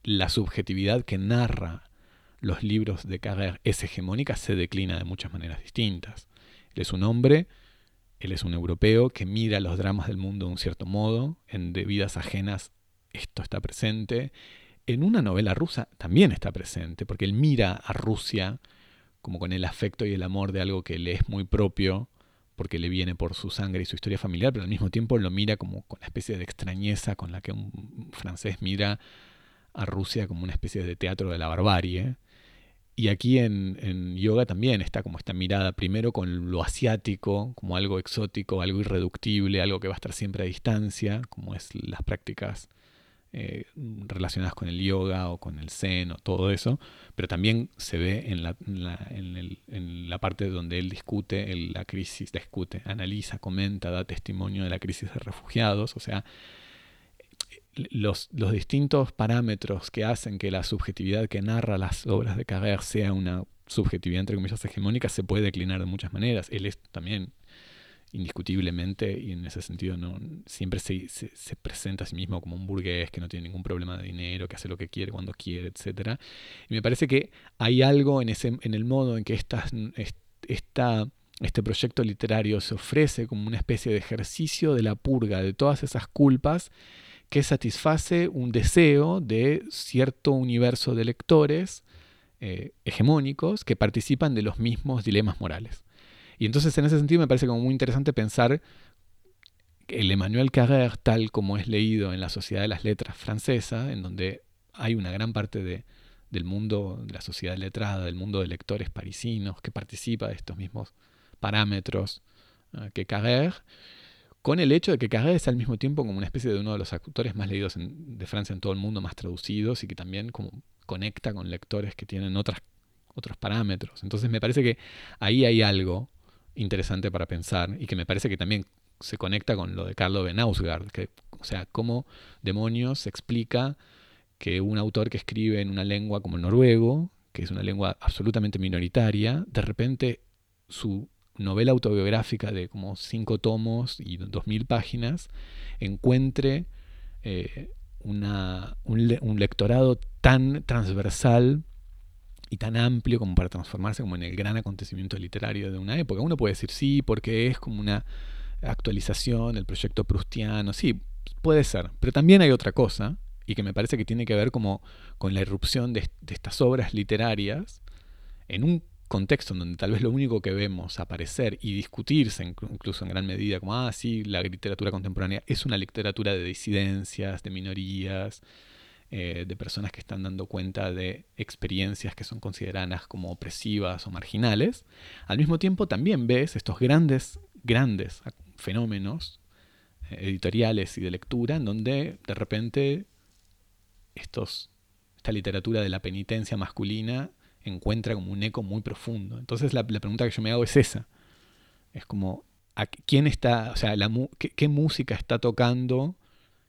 la subjetividad que narra los libros de Carrère es hegemónica se declina de muchas maneras distintas. Él es un hombre, él es un europeo que mira los dramas del mundo de un cierto modo, en de vidas ajenas esto está presente. En una novela rusa también está presente, porque él mira a Rusia como con el afecto y el amor de algo que le es muy propio, porque le viene por su sangre y su historia familiar, pero al mismo tiempo lo mira como con la especie de extrañeza con la que un francés mira a Rusia como una especie de teatro de la barbarie. Y aquí en, yoga también está como esta mirada primero con lo asiático, como algo exótico, algo irreductible, algo que va a estar siempre a distancia, como es las prácticas eh, relacionadas con el yoga o con el zen o todo eso, pero también se ve en la, en la, parte donde él discute la crisis, discute, analiza, comenta, da testimonio de la crisis de refugiados, o sea, los, distintos parámetros que hacen que la subjetividad que narra las obras de Carrère sea una subjetividad entre comillas hegemónica se puede declinar de muchas maneras. Él es también indiscutiblemente y en ese sentido no siempre se, presenta a sí mismo como un burgués que no tiene ningún problema de dinero, que hace lo que quiere cuando quiere, etc. Y me parece que hay algo en, ese, en el modo en que esta, esta, este proyecto literario se ofrece como una especie de ejercicio de la purga de todas esas culpas que satisface un deseo de cierto universo de lectores eh, hegemónicos que participan de los mismos dilemas morales. Y entonces en ese sentido me parece como muy interesante pensar el Emmanuel Carrère tal como es leído en la Sociedad de las Letras francesa, en donde hay una gran parte de, del mundo de la sociedad letrada, del mundo de lectores parisinos que participa de estos mismos parámetros eh, que Carrère, con el hecho de que Carré es al mismo tiempo como una especie de uno de los autores más leídos de Francia en todo el mundo, más traducidos y que también como conecta con lectores que tienen otras, otros parámetros. Entonces me parece que ahí hay algo interesante para pensar y que me parece que también se conecta con lo de Carlo Benausgard, que, o sea, cómo demonios se explica que un autor que escribe en una lengua como el noruego, que es una lengua absolutamente minoritaria, de repente su novela autobiográfica de como cinco tomos y dos mil páginas encuentre eh, un, lectorado tan transversal y tan amplio como para transformarse como en el gran acontecimiento literario de una época. Uno puede decir sí, porque es como una actualización del proyecto prustiano, sí, puede ser, pero también hay otra cosa, y que me parece que tiene que ver como con la irrupción de, de estas obras literarias en un contexto en donde tal vez lo único que vemos aparecer y discutirse incluso en gran medida como, ah, sí, la literatura contemporánea es una literatura de disidencias, de minorías, eh, de personas que están dando cuenta de experiencias que son consideradas como opresivas o marginales, al mismo tiempo también ves estos grandes, grandes fenómenos eh, editoriales y de lectura en donde de repente estos esta literatura de la penitencia masculina encuentra como un eco muy profundo. Entonces la, pregunta que yo me hago es esa. Es como, ¿quién está, o sea, la, qué, música está tocando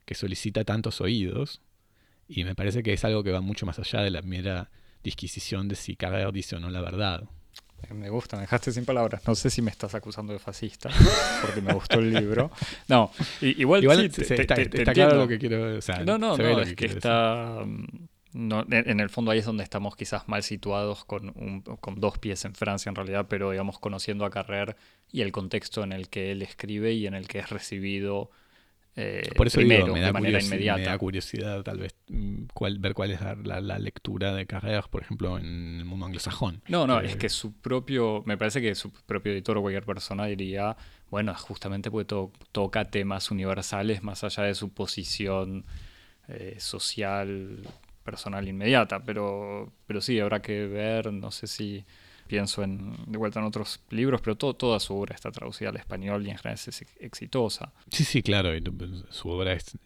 que solicita tantos oídos? Y me parece que es algo que va mucho más allá de la mera disquisición de si Carrer dice o no la verdad. Me gusta, me dejaste sin palabras. No sé si me estás acusando de fascista, porque me gustó el libro. No, igual, sí, está, claro lo que quiero. O no, no, no, es que, está. No, en el fondo ahí es donde estamos quizás mal situados con, un, con dos pies en Francia en realidad, pero digamos conociendo a Carrer y el contexto en el que él escribe y en el que es recibido eh, Por eso primero, digo, me, da de manera inmediata. me da curiosidad tal vez mm, ver cuál es la, lectura de Carrer, por ejemplo, en el mundo anglosajón. No, no, es que su propio, me parece que su propio editor o cualquier persona diría, bueno, justamente porque toca temas universales más allá de su posición eh, social personal inmediata, pero, pero sí, habrá que ver, no sé si pienso en, de vuelta en otros libros, pero todo, toda su obra está traducida al español y en general es exitosa. Sí, sí, claro, su obra es,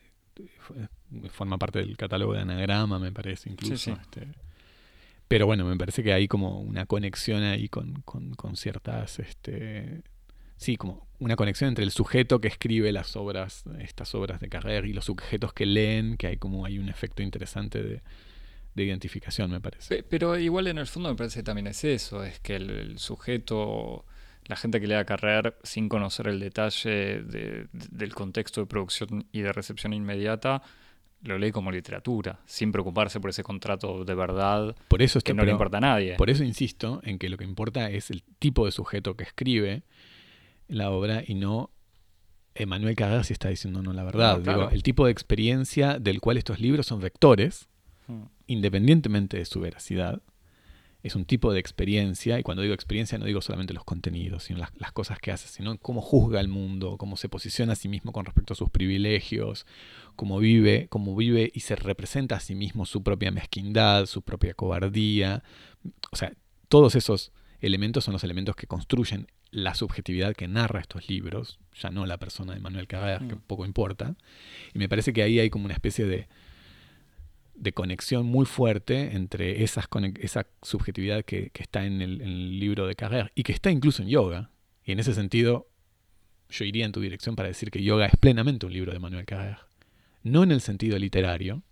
forma parte del catálogo de anagrama, me parece, incluso. Este, pero bueno, me parece que hay como una conexión ahí con, con, con ciertas este, sí, como una conexión entre el sujeto que escribe las obras, estas obras de Carrer y los sujetos que leen, que hay como hay un efecto interesante de, identificación, me parece. Pero igual en el fondo me parece que también es eso, es que el, sujeto, la gente que lea Carrer sin conocer el detalle del contexto de producción y de recepción inmediata, lo lee como literatura, sin preocuparse por ese contrato de verdad por eso que no le importa a nadie. Por eso insisto en que lo que importa es el tipo de sujeto que escribe la obra y no Emmanuel Carrère si está diciendo no la verdad. el tipo de experiencia del cual estos libros son vectores, hmm. independientemente de su veracidad, es un tipo de experiencia, y cuando digo experiencia no digo solamente los contenidos, sino las, cosas que hace, sino cómo juzga el mundo, cómo se posiciona a sí mismo con respecto a sus privilegios, cómo vive, cómo vive y se representa a sí mismo su propia mezquindad, su propia cobardía. O sea, todos esos elementos son los elementos que construyen la subjetividad que narra estos libros, ya no la persona de Manuel Carrère, que mm. poco importa. Y me parece que ahí hay como una especie de, de conexión muy fuerte entre esas, esa subjetividad que, está en el, libro de Carrère y que está incluso en yoga. Y en ese sentido, yo iría en tu dirección para decir que yoga es plenamente un libro de Manuel Carrère. No en el sentido literario,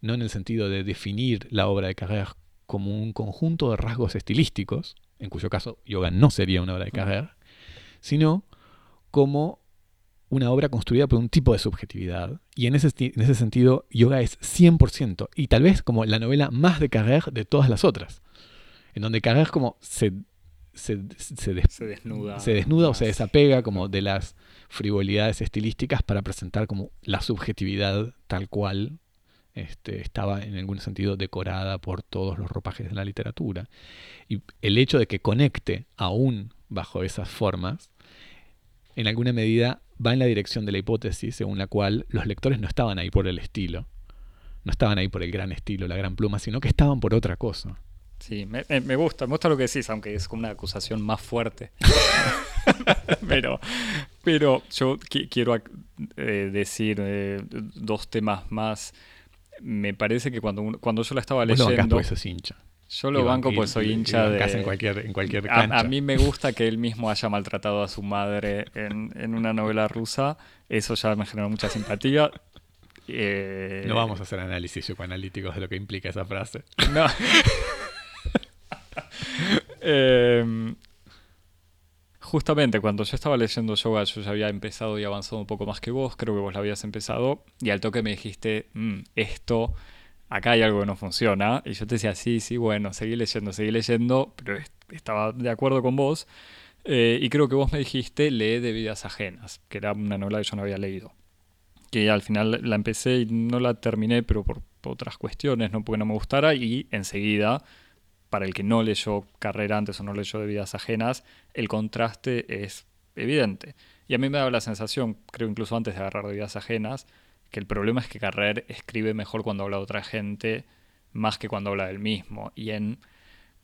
no en el sentido de definir la obra de Carrère como un conjunto de rasgos estilísticos, en cuyo caso yoga no sería una obra de carrera, sino como una obra construida por un tipo de subjetividad. Y en ese, en ese sentido, yoga es 100%, y tal vez como la novela más de Carrer de todas las otras, en donde Carrer como se, se, desnuda, se desnuda o se desapega como de las frivolidades estilísticas para presentar como la subjetividad tal cual este, estaba en algún sentido decorada por todos los ropajes de la literatura. Y el hecho de que conecte aún bajo esas formas, en alguna medida va en la dirección de la hipótesis según la cual los lectores no estaban ahí por el estilo, no estaban ahí por el gran estilo, la gran pluma, sino que estaban por otra cosa. Sí, me, gusta, me gusta lo que decís, aunque es como una acusación más fuerte. pero, pero yo quiero eh, decir eh, dos temas más me parece que cuando, cuando yo la estaba leyendo. hincha. Yo lo banco pues soy hincha de. En cualquier, en cualquier cancha. A, mí me gusta que él mismo haya maltratado a su madre en, una novela rusa. Eso ya me generó mucha simpatía. Eh, no vamos a hacer análisis psicoanalíticos de lo que implica esa frase. No. eh, Justamente cuando yo estaba leyendo yoga, yo ya había empezado y avanzado un poco más que vos, creo que vos la habías empezado, y al toque me dijiste, mm, esto, acá hay algo que no funciona, y yo te decía, sí, sí, bueno, seguí leyendo, seguí leyendo, pero estaba de acuerdo con vos, eh, y creo que vos me dijiste, lee de vidas ajenas, que era una novela que yo no había leído, que al final la empecé y no la terminé, pero por otras cuestiones, no porque no me gustara, y enseguida para el que no leyó carrera antes o no leyó de vidas ajenas, el contraste es evidente. Y a mí me da la sensación, creo incluso antes de agarrar de vidas ajenas, que el problema es que Carrer escribe mejor cuando habla de otra gente más que cuando habla del mismo. Y en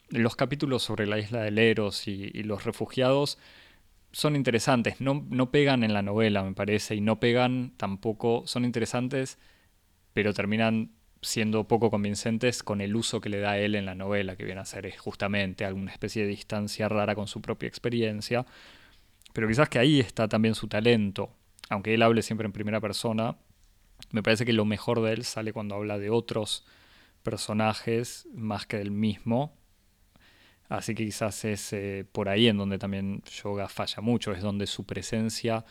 los capítulos sobre la isla de Leros y, los refugiados son interesantes, no, no pegan en la novela, me parece, y no pegan tampoco, son interesantes, pero terminan siendo poco convincentes con el uso que le da él en la novela, que viene a ser justamente alguna especie de distancia rara con su propia experiencia. Pero quizás que ahí está también su talento. Aunque él hable siempre en primera persona, me parece que lo mejor de él sale cuando habla de otros personajes más que del mismo. Así que quizás es eh, por ahí en donde también Yoga falla mucho, es donde su presencia,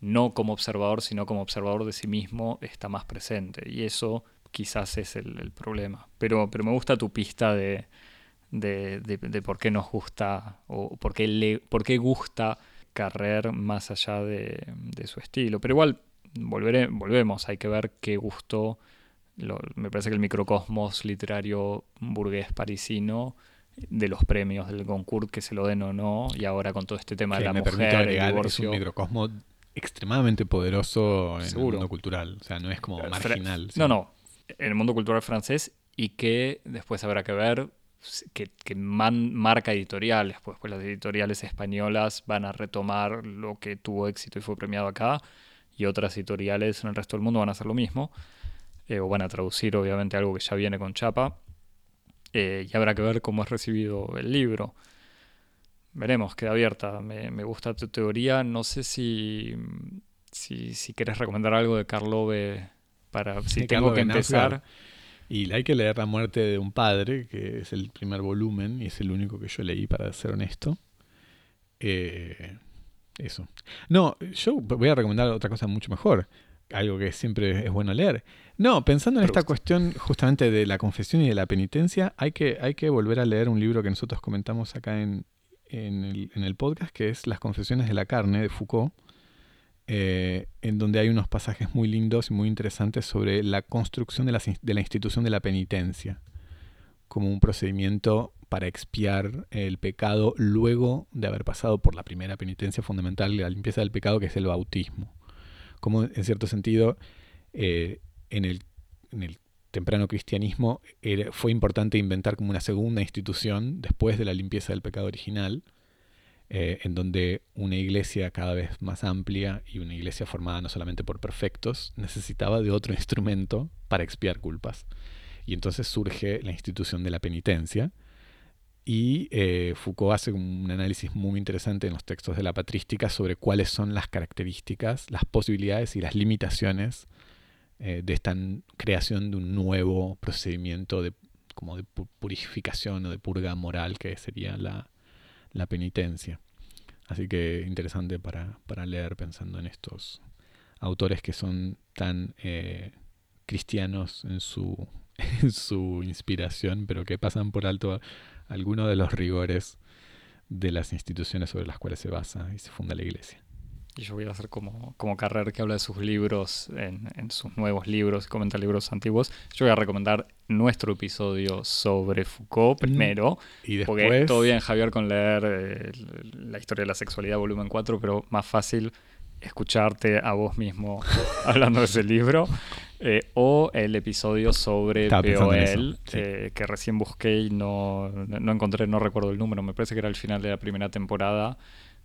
no como observador, sino como observador de sí mismo, está más presente. Y eso quizás es el, problema. Pero, pero me gusta tu pista de, de, por qué nos gusta o por qué, le, por qué gusta Carrer más allá de, su estilo. Pero igual, volveré, volvemos, hay que ver qué gustó. me parece que el microcosmos literario burgués parisino de los premios del Goncourt que se lo den o no y ahora con todo este tema de la mujer el divorcio, es un microcosmo extremadamente poderoso en el mundo cultural o sea no es como marginal no no en el mundo cultural francés y que después habrá que ver que, marca editoriales, pues, pues las editoriales españolas van a retomar lo que tuvo éxito y fue premiado acá, y otras editoriales en el resto del mundo van a hacer lo mismo, eh, o van a traducir obviamente algo que ya viene con chapa, eh, y habrá que ver cómo es recibido el libro. Veremos, queda abierta. Me, gusta tu teoría. No sé si, si, si querés recomendar algo de Carlove para si tengo que empezar. Y hay que leer La muerte de un padre, que es el primer volumen y es el único que yo leí, para ser honesto. Eh, eso. No, yo voy a recomendar otra cosa mucho mejor, algo que siempre es bueno leer. No, pensando en esta cuestión justamente de la confesión y de la penitencia, hay que, hay que volver a leer un libro que nosotros comentamos acá en, en, el, en el podcast, que es Las confesiones de la carne de Foucault eh, en donde hay unos pasajes muy lindos y muy interesantes sobre la construcción de la, de la institución de la penitencia, como un procedimiento para expiar el pecado luego de haber pasado por la primera penitencia fundamental, la limpieza del pecado, que es el bautismo. Como en cierto sentido, eh, en, el, en, el, temprano cristianismo fue importante inventar como una segunda institución después de la limpieza del pecado original, eh, en donde una iglesia cada vez más amplia y una iglesia formada no solamente por perfectos necesitaba de otro instrumento para expiar culpas. Y entonces surge la institución de la penitencia. Y eh, Foucault hace un análisis muy interesante en los textos de la patrística sobre cuáles son las características, las posibilidades y las limitaciones eh, de esta creación de un nuevo procedimiento de, como de purificación o de purga moral que sería la, la penitencia. Así que interesante para, leer pensando en estos autores que son tan eh, cristianos en su, en su inspiración, pero que pasan por alto algunos de los rigores de las instituciones sobre las cuales se basa y se funda la iglesia. Y yo voy a hacer como, como Carrer que habla de sus libros, en, sus nuevos libros, comenta libros antiguos. Yo voy a recomendar nuestro episodio sobre Foucault primero. Y después... Porque todo bien, Javier, con leer eh, la historia de la sexualidad, volumen 4, pero más fácil escucharte a vos mismo hablando de ese libro. Eh, o el episodio sobre POL, eh, que recién busqué y no, no encontré, no recuerdo el número, me parece que era el final de la primera temporada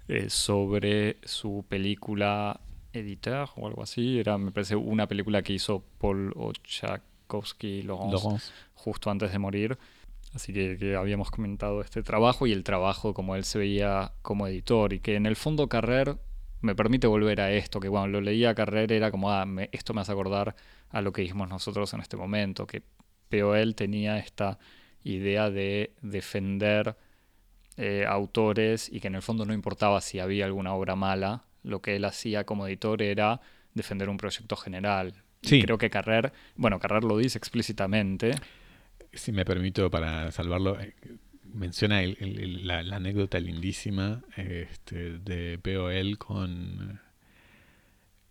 eh, sobre su película Editor o algo así. Era, me parece, una película que hizo Paul Ochakowski Laurence, justo antes de morir. Así que, habíamos comentado este trabajo y el trabajo como él se veía como editor y que en el fondo Carrer me permite volver a esto, que cuando lo leía Carrer era como, ah, esto me hace acordar a lo que dijimos nosotros en este momento, que POL tenía esta idea de defender eh, autores y que en el fondo no importaba si había alguna obra mala, lo que él hacía como editor era defender un proyecto general. Sí. creo que Carrer, bueno, Carrer lo dice explícitamente. Si me permito, para salvarlo, eh, menciona la, anécdota lindísima este, de POL con,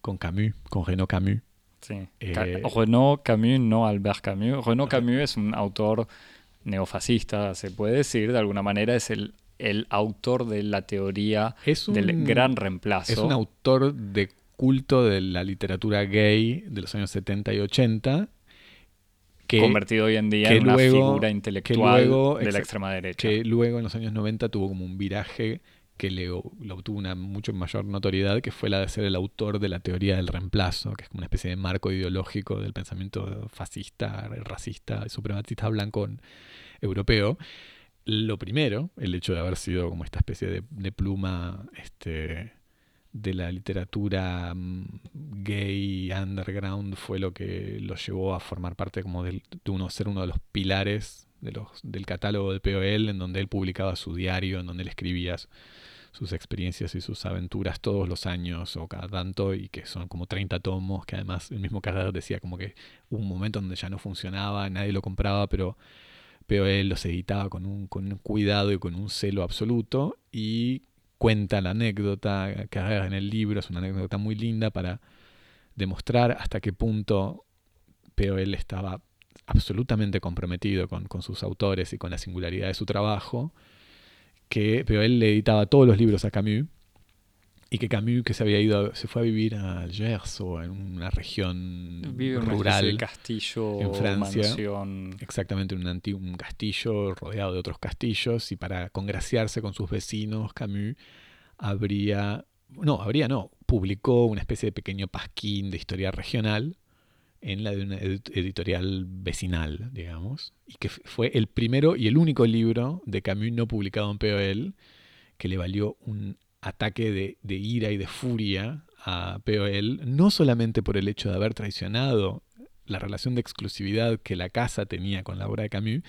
con Camus, con Renaud Camus. Sí. Eh, Renaud Camus, no Albert Camus. Renaud Camus es un autor neofascista, se puede decir, de alguna manera es el, el autor de la teoría del gran reemplazo. Es un autor de culto de la literatura gay de los años 70 y 80. Que, convertido hoy en día en una figura intelectual de la extrema derecha. Que luego en los años 90 tuvo como un viraje que le, obtuvo una mucho mayor notoriedad, que fue la de ser el autor de la teoría del reemplazo, que es como una especie de marco ideológico del pensamiento fascista, racista, supremacista blanco europeo. Lo primero, el hecho de haber sido como esta especie de, de pluma este, de la literatura mm, gay underground fue lo que lo llevó a formar parte como del, de uno ser uno de los pilares de los, del catálogo de POL en donde él publicaba su diario, en donde él escribía sus experiencias y sus aventuras todos los años o cada tanto y que son como 30 tomos, que además el mismo Carrera decía como que hubo un momento donde ya no funcionaba, nadie lo compraba, pero POL los editaba con un, con un cuidado y con un celo absoluto y cuenta la anécdota que en el libro, es una anécdota muy linda para demostrar hasta qué punto POL estaba absolutamente comprometido con, sus autores y con la singularidad de su trabajo, que POL le editaba todos los libros a Camus y que Camus que se había ido se fue a vivir a Algers o en una región rural castillo en Francia. exactamente un antiguo un castillo rodeado de otros castillos y para congraciarse con sus vecinos Camus habría no habría no publicó una especie de pequeño pasquín de historia regional en la de una editorial vecinal, digamos, y que fue el primero y el único libro de Camus no publicado en POL que le valió un ataque de, ira y de furia a POL, no solamente por el hecho de haber traicionado la relación de exclusividad que la casa tenía con la obra de Camus,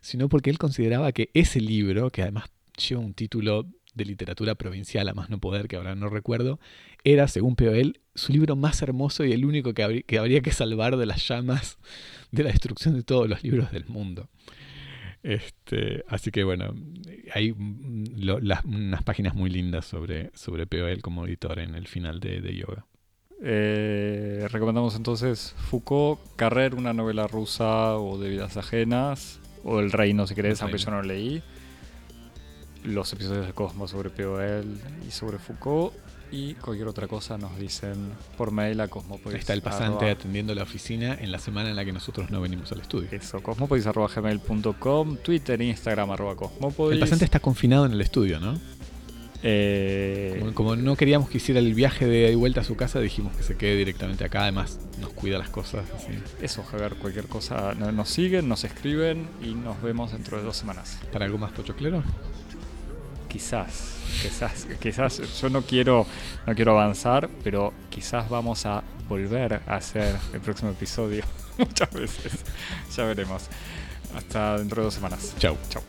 sino porque él consideraba que ese libro, que además lleva un título de literatura provincial a más no poder, que ahora no recuerdo, era, según POL, su libro más hermoso y el único que, que habría que salvar de las llamas de la destrucción de todos los libros del mundo. Este, así que bueno, hay unas páginas muy lindas sobre, sobre POL como editor en el final de, Yoga. Eh, recomendamos entonces Foucault, Carrer, una novela rusa o de vidas ajenas, o El Reino si querés, aunque yo no leí. Los episodios de Cosmos sobre POL y sobre Foucault y cualquier otra cosa nos dicen por mail a Cosmopolis. Está el pasante atendiendo la oficina en la semana en la que nosotros no venimos al estudio. Eso, cosmopolis.gmail.com, Twitter, Instagram, arroba cosmopolis. El pasante está confinado en el estudio, ¿no? Eh... Como, no queríamos que hiciera el viaje de vuelta a su casa, dijimos que se quede directamente acá. Además, nos cuida las cosas. Eso, Javier, cualquier cosa. Nos siguen, nos escriben y nos vemos dentro de dos semanas. ¿Para algo más pochoclero? quizás, quizás, quizás yo no quiero, no quiero avanzar, pero quizás vamos a volver a hacer el próximo episodio muchas veces. Ya veremos. Hasta dentro de dos semanas. Chau. Chau.